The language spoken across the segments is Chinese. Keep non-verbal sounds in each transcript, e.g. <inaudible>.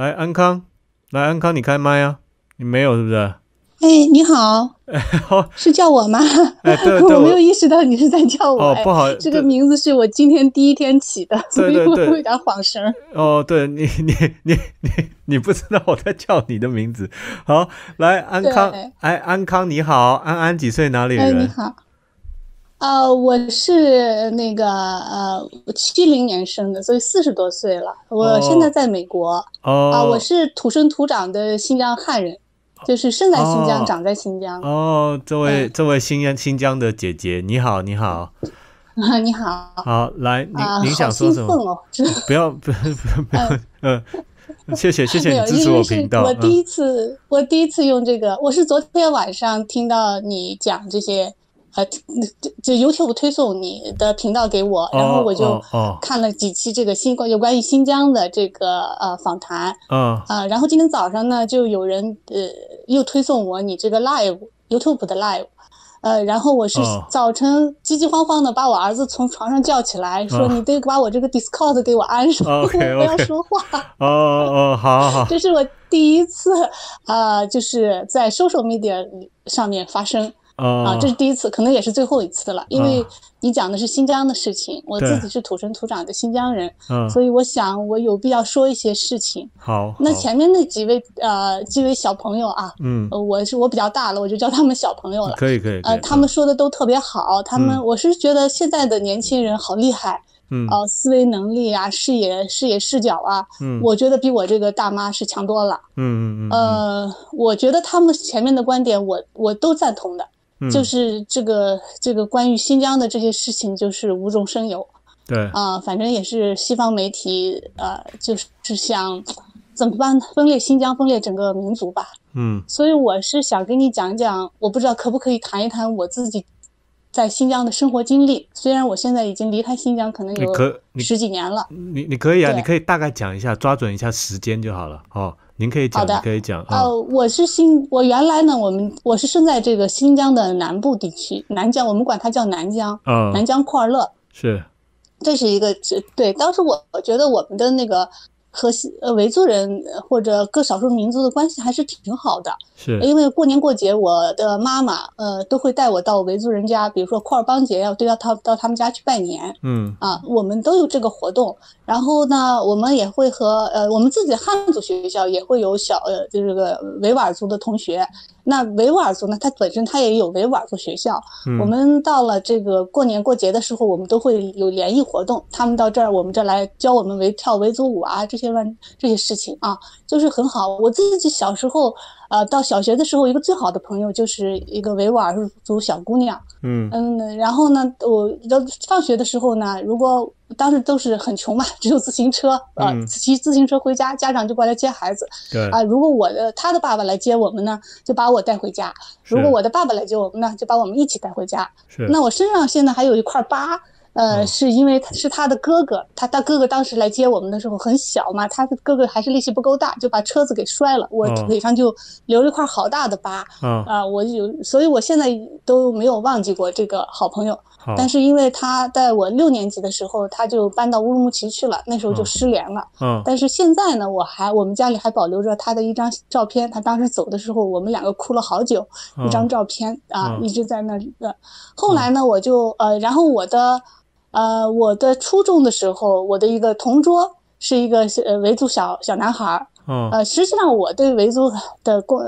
来，安康，来，安康，你开麦啊？你没有是不是？哎，你好，<laughs> 是叫我吗？哎，对 <laughs> 我没有意识到你是在叫我。哦，不好，这个名字是我今天第一天起的，所以我有点晃神。哦，对你，你，你，你，你不知道我在叫你的名字。好，来，安康，哎，安康，你好，安安几岁？哪里人？你好，呃，我是那个呃七零年生的，所以四十多岁了。我现在在美国。哦。啊，我是土生土长的新疆汉人。就是生在新疆，长在新疆。哦，这位这位新疆新疆的姐姐，你好，你好。啊，你好。好，来，您您想说什么？不要，不不不要，嗯，谢谢谢谢你支持我频道。我第一次，我第一次用这个，我是昨天晚上听到你讲这些。呃，就就 YouTube 推送你的频道给我，然后我就看了几期这个新关有关于新疆的这个呃访谈，嗯。啊，然后今天早上呢，就有人呃又推送我你这个 Live YouTube 的 Live，呃，然后我是早晨急急慌慌的把我儿子从床上叫起来，说你得把我这个 Discord 给我安上，我不要说话。哦哦，好好好，这是我第一次啊，就是在 Social Media 上面发声。啊，这是第一次，可能也是最后一次了，因为你讲的是新疆的事情，我自己是土生土长的新疆人，所以我想我有必要说一些事情。好，那前面那几位呃几位小朋友啊，嗯，我是我比较大了，我就叫他们小朋友了。可以可以，呃，他们说的都特别好，他们我是觉得现在的年轻人好厉害，嗯，呃，思维能力啊，视野视野视角啊，嗯，我觉得比我这个大妈是强多了。嗯嗯嗯，呃，我觉得他们前面的观点我我都赞同的。就是这个这个关于新疆的这些事情，就是无中生有。对啊，反正也是西方媒体呃，就是想怎么办分裂新疆，分裂整个民族吧。嗯，所以我是想跟你讲讲，我不知道可不可以谈一谈我自己在新疆的生活经历。虽然我现在已经离开新疆，可能有十几年了。你你可以啊，你可以大概讲一下，抓准一下时间就好了。哦。您可以讲，可以讲。呃，我是新，我原来呢，我们我是生在这个新疆的南部地区，南疆，我们管它叫南疆。嗯，南疆库尔勒是，这是一个，对，当时我我觉得我们的那个。和呃维族人或者各少数民族的关系还是挺好的，是因为过年过节，我的妈妈呃都会带我到维族人家，比如说库尔邦节要都要他到他们家去拜年，嗯啊，我们都有这个活动。然后呢，我们也会和呃我们自己汉族学校也会有小呃就这个维吾尔族的同学。那维吾尔族呢？它本身它也有维吾尔族学校。我们到了这个过年过节的时候，我们都会有联谊活动。他们到这儿，我们这儿来教我们维跳维族舞啊，这些乱这些事情啊，就是很好。我自己小时候。呃，到小学的时候，一个最好的朋友就是一个维吾尔族小姑娘。嗯嗯，然后呢，我到放学的时候呢，如果当时都是很穷嘛，只有自行车，呃，骑自行车回家，家长就过来接孩子。对啊，如果我的他的爸爸来接我们呢，就把我带回家；如果我的爸爸来接我们呢，就把我们一起带回家。是。那我身上现在还有一块疤。呃，是因为他是他的哥哥，他他哥哥当时来接我们的时候很小嘛，他的哥哥还是力气不够大，就把车子给摔了，我腿上就留了一块好大的疤。啊，我有，所以我现在都没有忘记过这个好朋友。但是因为他在我六年级的时候，他就搬到乌鲁木齐去了，那时候就失联了。嗯。但是现在呢，我还我们家里还保留着他的一张照片，他当时走的时候，我们两个哭了好久，一张照片啊，一直在那里的。后来呢，我就呃，然后我的。呃，我的初中的时候，我的一个同桌是一个呃维族小小男孩儿。嗯。呃，实际上我对维族的观，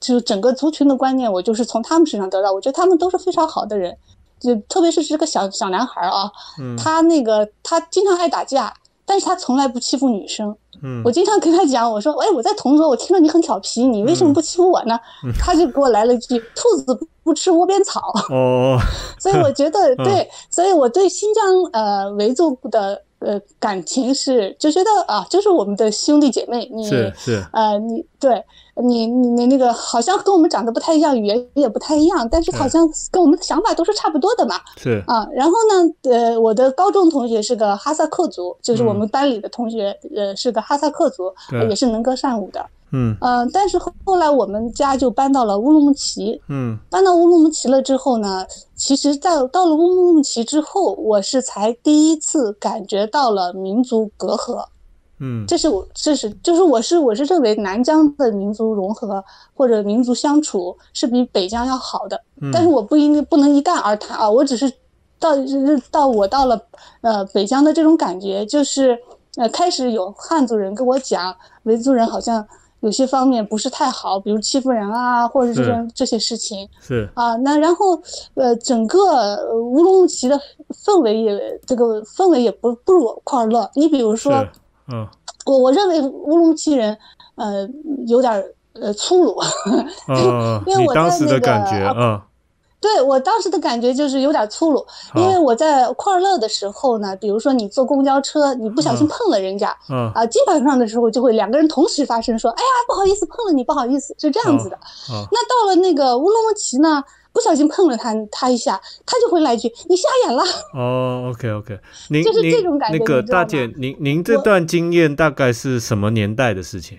就整个族群的观念，我就是从他们身上得到。我觉得他们都是非常好的人，就特别是这个小小男孩儿啊，他那个他经常爱打架，但是他从来不欺负女生。嗯。我经常跟他讲，我说，哎，我在同桌，我听着你很调皮，你为什么不欺负我呢？他就给我来了一句：“兔子。”不吃窝边草。哦，<laughs> 所以我觉得对，所以我对新疆呃维族的呃感情是就觉得啊，就是我们的兄弟姐妹，你是是。呃你对你你你那个好像跟我们长得不太一样，语言也不太一样，但是好像跟我们的想法都是差不多的嘛。是啊，然后呢，呃，我的高中同学是个哈萨克族，就是我们班里的同学，呃，是个哈萨克族，也是能歌善舞的。嗯但是后来我们家就搬到了乌鲁木齐。嗯，搬到乌鲁木齐了之后呢，其实，在到了乌鲁木齐之后，我是才第一次感觉到了民族隔阂。嗯，这是我这是就是我是我是认为南疆的民族融合或者民族相处是比北疆要好的，但是我不应该不能一概而谈啊，我只是到到我到了呃北疆的这种感觉，就是呃开始有汉族人跟我讲维族人好像。有些方面不是太好，比如欺负人啊，或者这种这些事情是啊。那然后呃，整个乌鲁木齐的氛围也这个氛围也不不如库尔勒。你比如说，嗯，我我认为乌鲁木齐人呃有点呃粗鲁，<laughs> 因为我当时的感觉嗯。对我当时的感觉就是有点粗鲁，因为我在库尔勒的时候呢，比如说你坐公交车，你不小心碰了人家，嗯。啊，基本上的时候就会两个人同时发生说，哎呀，不好意思碰了你，不好意思，是这样子的。那到了那个乌鲁木齐呢，不小心碰了他他一下，他就会来一句你瞎眼了。哦，OK OK，<laughs> 您就是这种感觉。那个大姐，您您这段经验大概是什么年代的事情？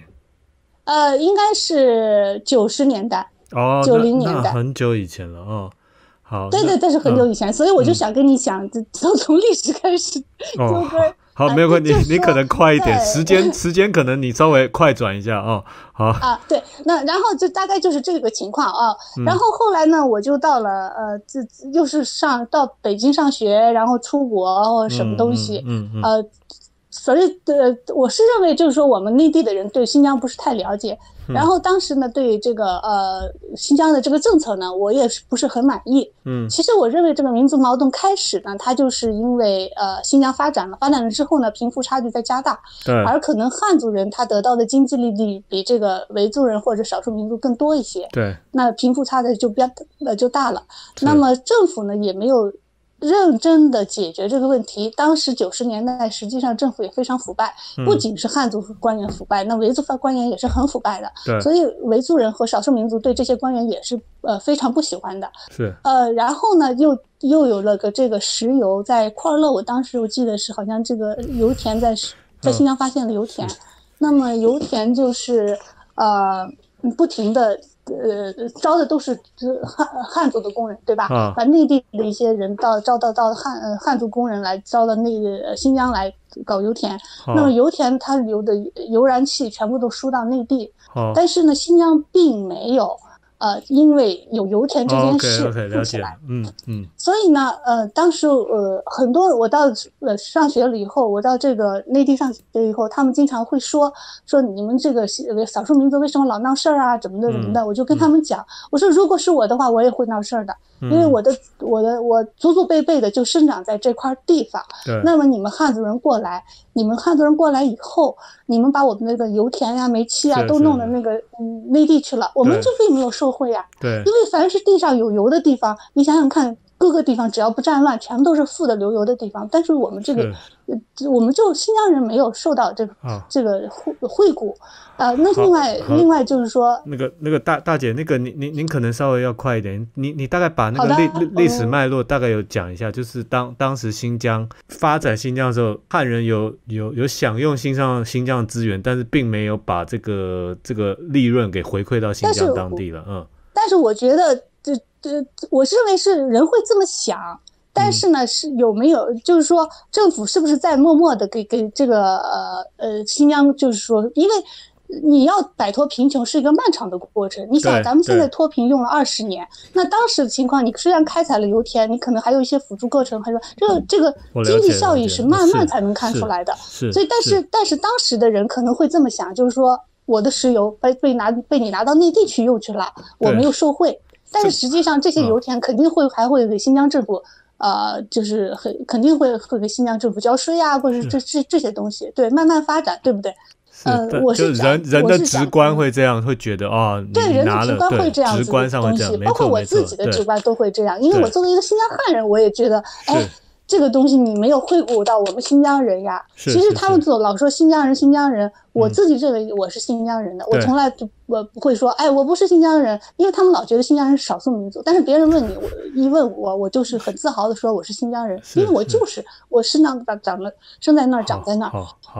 呃，应该是九十年代。哦，九零年代，很久以前了哦。好，对对，这是很久以前，所以我就想跟你讲，从从历史开始哦。好，没有问题，你可能快一点，时间时间可能你稍微快转一下哦。好啊，对，那然后就大概就是这个情况啊。然后后来呢，我就到了呃，这又是上到北京上学，然后出国或者什么东西，嗯嗯，呃。所以，呃，我是认为，就是说，我们内地的人对新疆不是太了解。然后当时呢，对这个呃新疆的这个政策呢，我也是不是很满意。嗯，其实我认为这个民族矛盾开始呢，它就是因为呃新疆发展了，发展了之后呢，贫富差距在加大。对。而可能汉族人他得到的经济利益比这个维族人或者少数民族更多一些。对。那贫富差的就比较呃就大了。那么政府呢也没有。认真的解决这个问题。当时九十年代，实际上政府也非常腐败，不仅是汉族官员腐败，那维族官员也是很腐败的。对，所以维族人和少数民族对这些官员也是呃非常不喜欢的。是，呃，然后呢，又又有了个这个石油，在库尔勒，我当时我记得是好像这个油田在在新疆发现了油田，那么油田就是呃不停的。呃，招的都是汉汉族的工人，对吧？把内地的一些人到招到到汉汉族工人来招到那个新疆来搞油田。那么油田它流的油燃气全部都输到内地，但是呢，新疆并没有。呃，因为有油田这件事富起来，嗯嗯，所以呢，呃，当时呃很多我到呃上学了以后，我到这个内地上学以后，他们经常会说说你们这个少数民族为什么老闹事儿啊，怎么的怎么的，我就跟他们讲，我说如果是我的话，我也会闹事儿的。因为我的我的我祖祖辈辈的就生长在这块地方，那么你们汉族人过来，你们汉族人过来以后，你们把我们那个油田呀、煤气啊都弄到那个嗯内地去了，我们就并没有受贿呀。对，因为凡是地上有油的地方，你想想看。各个地方只要不战乱，全部都是富的流油的地方。但是我们这个，我们就新疆人没有受到这个这个惠惠顾啊。那另外另外就是说，那个那个大大姐，那个您您您可能稍微要快一点。你你大概把那个历历历史脉络大概有讲一下，就是当当时新疆发展新疆的时候，汉人有有有享用新疆新疆的资源，但是并没有把这个这个利润给回馈到新疆当地了。嗯，但是我觉得。呃，我认为是人会这么想，但是呢，是有没有就是说政府是不是在默默的给给这个呃呃新疆，就是说，因为你要摆脱贫穷是一个漫长的过程。你想，咱们现在脱贫用了二十年，那当时的情况，你虽然开采了油田，你可能还有一些辅助过程，还说这个这个经济效益是慢慢才能看出来的。所以，但是但是当时的人可能会这么想，就是说我的石油被被拿被你拿到内地去用去了，我没有受贿。但是实际上，这些油田肯定会还会给新疆政府，呃，就是很肯定会会给新疆政府交税啊，或者是这这这些东西，对，慢慢发展，对不对？嗯，我是人人的直观会这样，会觉得啊，对，人的直观会这样子的东西，包括我自己的直观都会这样，因为我作为一个新疆汉人，我也觉得，哎。这个东西你没有惠顾到我们新疆人呀。其实他们总老说新疆人，新疆人。我自己认为我是新疆人的，我从来就我不会说，哎，我不是新疆人，因为他们老觉得新疆人是少数民族。但是别人问你，我一问我，我就是很自豪的说我是新疆人，因为我就是我是那长长了生在那儿，长在那儿。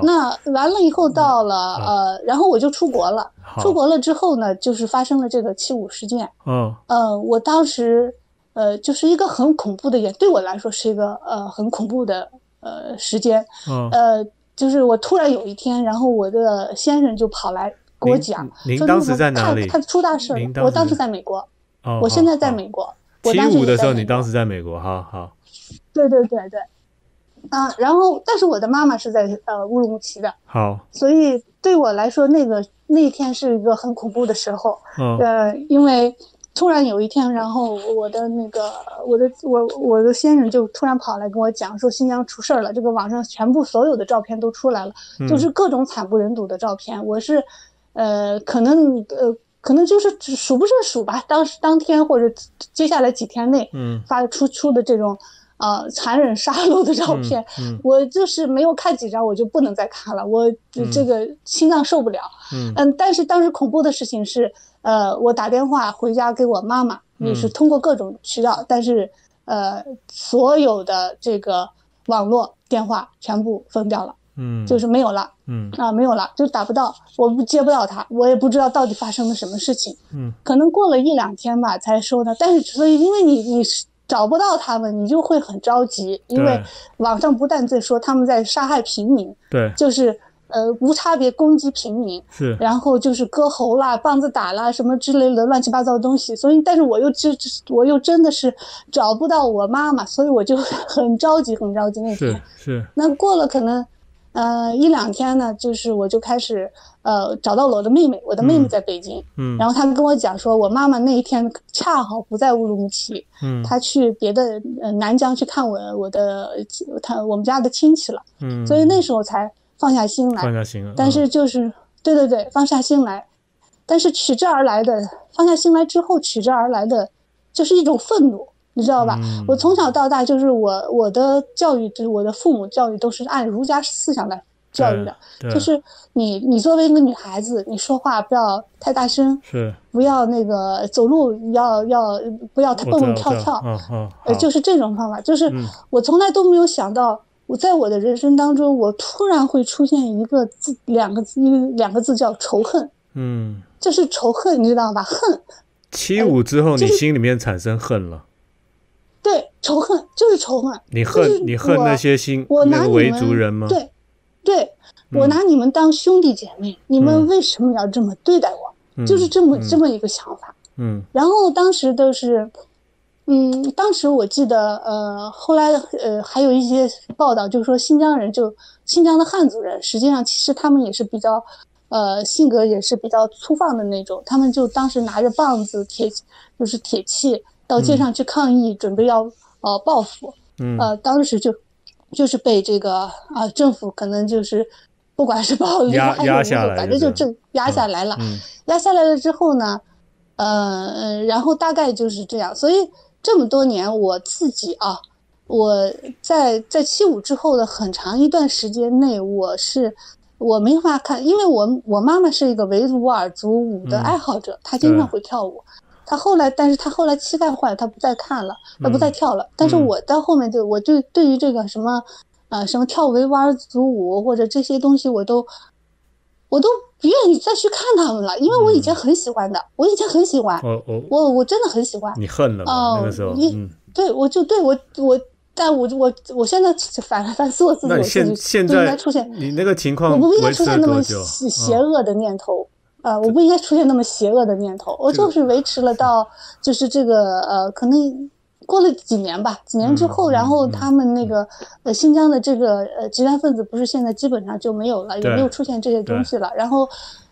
那完了以后到了呃，然后我就出国了。出国了之后呢，就是发生了这个七五事件。嗯。呃，我当时。呃，就是一个很恐怖的，演对我来说是一个呃很恐怖的呃时间。呃，就是我突然有一天，然后我的先生就跑来给我讲，说您当时在哪里他他出大事了。当我当时在美国，哦，我现在在美国。我七当时也五的时候，你当时在美国，哈好，对对对对，啊，然后但是我的妈妈是在呃乌鲁木齐的，好，所以对我来说，那个那一天是一个很恐怖的时候。嗯呃，因为突然有一天，然后我的那个我的我我的先生就突然跑来跟我讲说新疆出事儿了，这个网上全部所有的照片都出来了，嗯就是各种惨不忍睹的照片。我是呃可能呃可能就是数不胜数吧，当时当天或者接下来几天内嗯发出出的这种。呃，残忍杀戮的照片，嗯。我就是没有看几张，我就不能再看了，我嗯这个心脏受不了。嗯嗯，但是当时恐怖的事情是，呃，我打电话回家给我妈妈，也是嗯通过各种渠道，但是呃，所有的这个网络电话全部封掉了，嗯，就是没有了。嗯啊，没有了，就打不到，我不接不到他，我也不知道到底发生了什么事情，嗯。可能过了一两天吧才收到，但是所以因为你你是找不到他们，你就会很着急，因为网上不但在说他们在杀害平民，对。就是呃无差别攻击平民。是。然后就是割喉啦、棒子打啦什么之类的乱七八糟的东西，所以但是我又这我又真的是找不到我妈妈，所以我就 <laughs> 很着急，很着急那是天。是，那过了可能呃一两天呢，就是我就开始呃找到了我的妹妹，我的妹妹嗯在北京，嗯。然后她跟我讲说，我妈妈那一天恰好不在乌鲁木齐，嗯她去别的呃南疆去看我我的她我们家的亲戚了，嗯，所以那时候才放下心来。放下心了，但是就是对对对，放下心来，但是取之而来的放下心来之后取之而来的就是一种愤怒，你知道吧？嗯。我从小到大就是我我的教育，就是我的父母教育都是按儒家思想来教育的，就是你你作为一个女孩子，你说话不要太大声，是。不要那个走路要要不要太蹦蹦跳跳，嗯嗯，呃，就是这种方法，就是嗯。我从来都没有想到，我在我的人生当中，我突然会出现一个字，两个字，一两个字叫仇恨，嗯，这是仇恨，你知道吧？恨，七五之后，你心里面产生恨了，对，仇恨就是仇恨。你恨你恨那些新我拿你们人吗？对，对，我嗯拿你们当兄弟姐妹，你们嗯为什么要这么对待我？嗯，就是这么嗯这么一个想法。嗯然后当时都是，嗯，当时我记得，呃，后来呃还有一些报道，就是说新疆人就新疆的汉族人，实际上其实他们也是比较，呃，性格也是比较粗放的那种，他们就当时拿着棒子、铁，就是铁器到街上去抗议，准备要呃报复，嗯呃，当时就就是被这个啊、政府可能就是不管是暴力还是武力压下来反正就就这压下来了。嗯压下来了之后呢，呃，呃然后大概就是这样。所以这么多年，我自己啊，我在在七五之后的很长一段时间内，我是我没法看，因为我我妈妈是一个维吾尔族舞的嗯爱好者，她经常会跳舞。她后来，但是他后来膝盖坏了，他不再看了，他不再嗯跳了。但是嗯我到后面就我就对于这个什么，呃，什么跳维吾尔族舞或者这些东西，我都我都不愿意再去看他们了，因为我以前嗯很喜欢的，我以前很喜欢，我我我我真的很喜欢。你恨了嘛？哦那个时候，你嗯，对，我就对我我，但我我我现在反反思我自己，我现现不应该在出现，你那个情况我不应该出现那么？邪邪嗯恶的念头。呃，我不应该出现那么邪恶的念头，我就是维持了到，就是这个呃，可能过了几年吧，几年之后，嗯然后嗯他们那个呃新疆的这个呃极端分子不是现在基本上就没有了，也没有出现这些东西了，然后。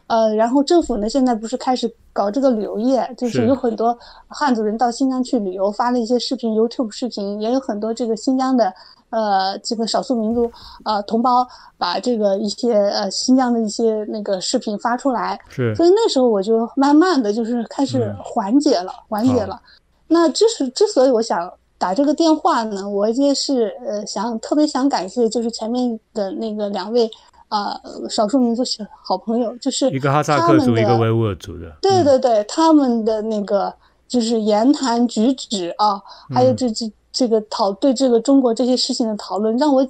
呃，然后政府呢，现在不是开始搞这个旅游业，就是是有很多汉族人到新疆去旅游，发了一些视频，YouTube 视频，也有很多这个新疆的呃这个少数民族呃同胞把这个一些呃新疆的一些那个视频发出来，是。所以那时候我就慢慢的就是开始嗯。缓解了，缓解了。那之所之所以我想打这个电话呢，我也是呃想特别想感谢，就是前面的那个两位啊、呃少数民族小好朋友，就是一个哈萨他们克族，一个的维吾尔族的，嗯。对对对，他们的那个就是言谈举止啊，还有嗯。这这这个讨对这个中国这些事情的讨论，让我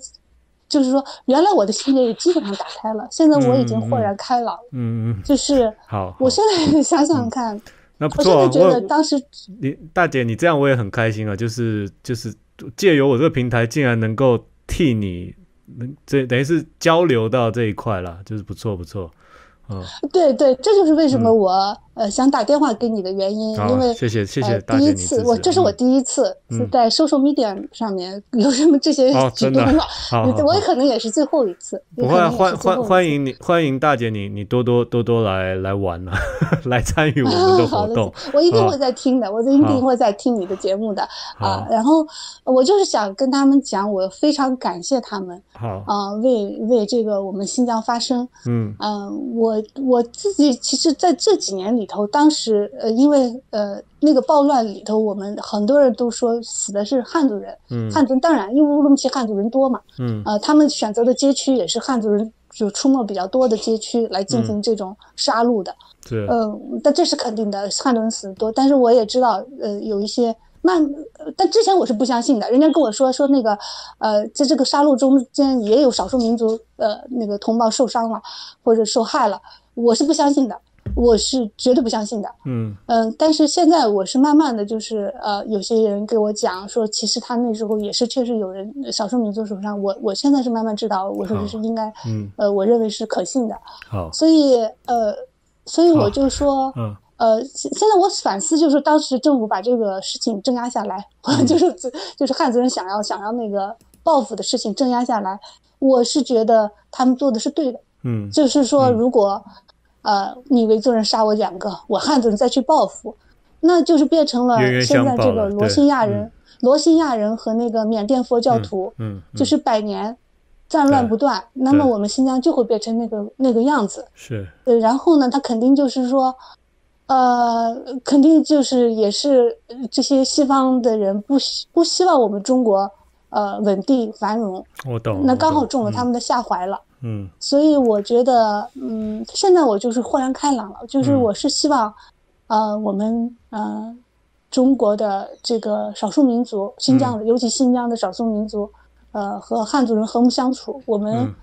就是说，原来我的心结也基本上打开了，现在我已经豁然开朗。嗯嗯，就是 <laughs> 好，我现在 <laughs> 想想看，那不错啊，我觉得当时你大姐你这样我也很开心啊，就是就是借由我这个平台，竟然能够替你嗯这等于是交流到这一块了，就是不错不错，嗯，对对，这就是为什么嗯。我、呃想打电话给你的原因，好因为谢谢谢谢呃大姐第一次我这是我嗯第一次嗯。是在 social media 上面有什么这些举动 <laughs> 我可能也是最后一次，不会啊，有可能也欢欢欢迎你，欢迎大姐你，你多多多多来来玩啊，<laughs> 来参与我们的活动。<laughs> 啊我一定会在听的，我一定会在听你的节目的啊。然后我就是想跟他们讲，我非常感谢他们好，啊，为为这个我们新疆发声。嗯。嗯，我我自己其实在这几年里头，当时呃，因为呃那个暴乱里头，我们很多人都说死的是汉族人，嗯汉族人当然因为乌鲁木齐汉族人多嘛，嗯呃，他们选择的街区也是汉族人就出没比较多的街区来进行这种杀戮的。对，嗯，但这是肯定的，汉族人死的多。但是我也知道，呃，有一些慢，呃但之前我是不相信的。人家跟我说说那个，呃，在这个杀戮中间也有少数民族呃那个同胞受伤了或者受害了，我是不相信的，我是绝对不相信的。嗯嗯，但是现在我是慢慢的就是呃，有些人给我讲说，其实他那时候也是确实有人少数民族受伤。我我现在是慢慢知道，我说这是应该，嗯，呃，我认为是可信的。好，所以呃，所以我就说，嗯呃，现现在我反思，就是当时政府把这个事情镇压下来，嗯。就是就是汉族人想要想要那个报复的事情镇压下来，我是觉得他们做的是对的。嗯。就是说，嗯。如果呃你维族人杀我两个，我汉族人再去报复，那就是变成了现在这个罗兴亚人嗯、罗兴亚人和那个缅甸佛教徒，嗯，嗯就。是百年战乱不断，那么我们新疆就会变成那个那个样子。是，呃，然后呢，他肯定就是说，呃，肯定就是也是呃这些西方的人不希不希望我们中国呃稳定繁荣，我懂。那刚好中了他，们的下怀了。嗯所以我觉得，嗯，现在我就是豁然开朗了，就是嗯我是希望，呃，我们呃中国的这个少数民族，新疆的，尤其新疆的少数民族，呃，和汉族人和睦相处，我们。嗯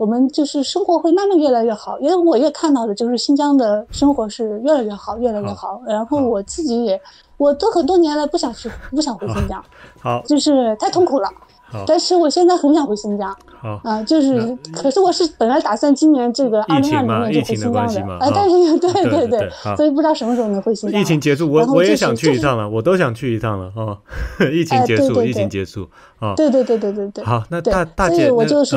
我们就是生活会慢慢越来越好，因为我也看到的就是新疆的生活是越来越好，越来越好。然后我自己也，我都很多年了不想去，不想回新疆，好就是太痛苦了。好但是我现在很想回新疆，好，啊、就是，可是我是本来打算今年这个二零二零年就回新疆的啊但是 <laughs> 对对对所以不知道什么时候能回新疆。疫情结束，我就是我也想去一趟了，我都想去一趟了哦。<laughs> 疫情哎结束，疫情对对对结束啊。对对对对对对。好，那大姐，那以我就是，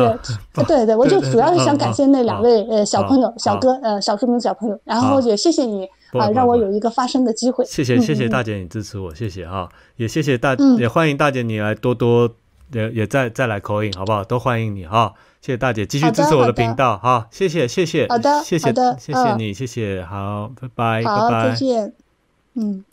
对对，我就主要是想感谢那两位呃小朋友、好小哥呃少数民族小朋友，然后也谢谢你啊、让我有一个发声的机会。谢谢谢谢大姐你支持我，谢谢啊，也谢谢大嗯也欢迎大姐你来多多也也再再来口音好不好？都欢迎你哈，谢谢大姐继续支持我的频道哈，谢谢谢谢，好的谢谢谢谢嗯你，谢谢，好，拜拜好，拜拜。再见。嗯。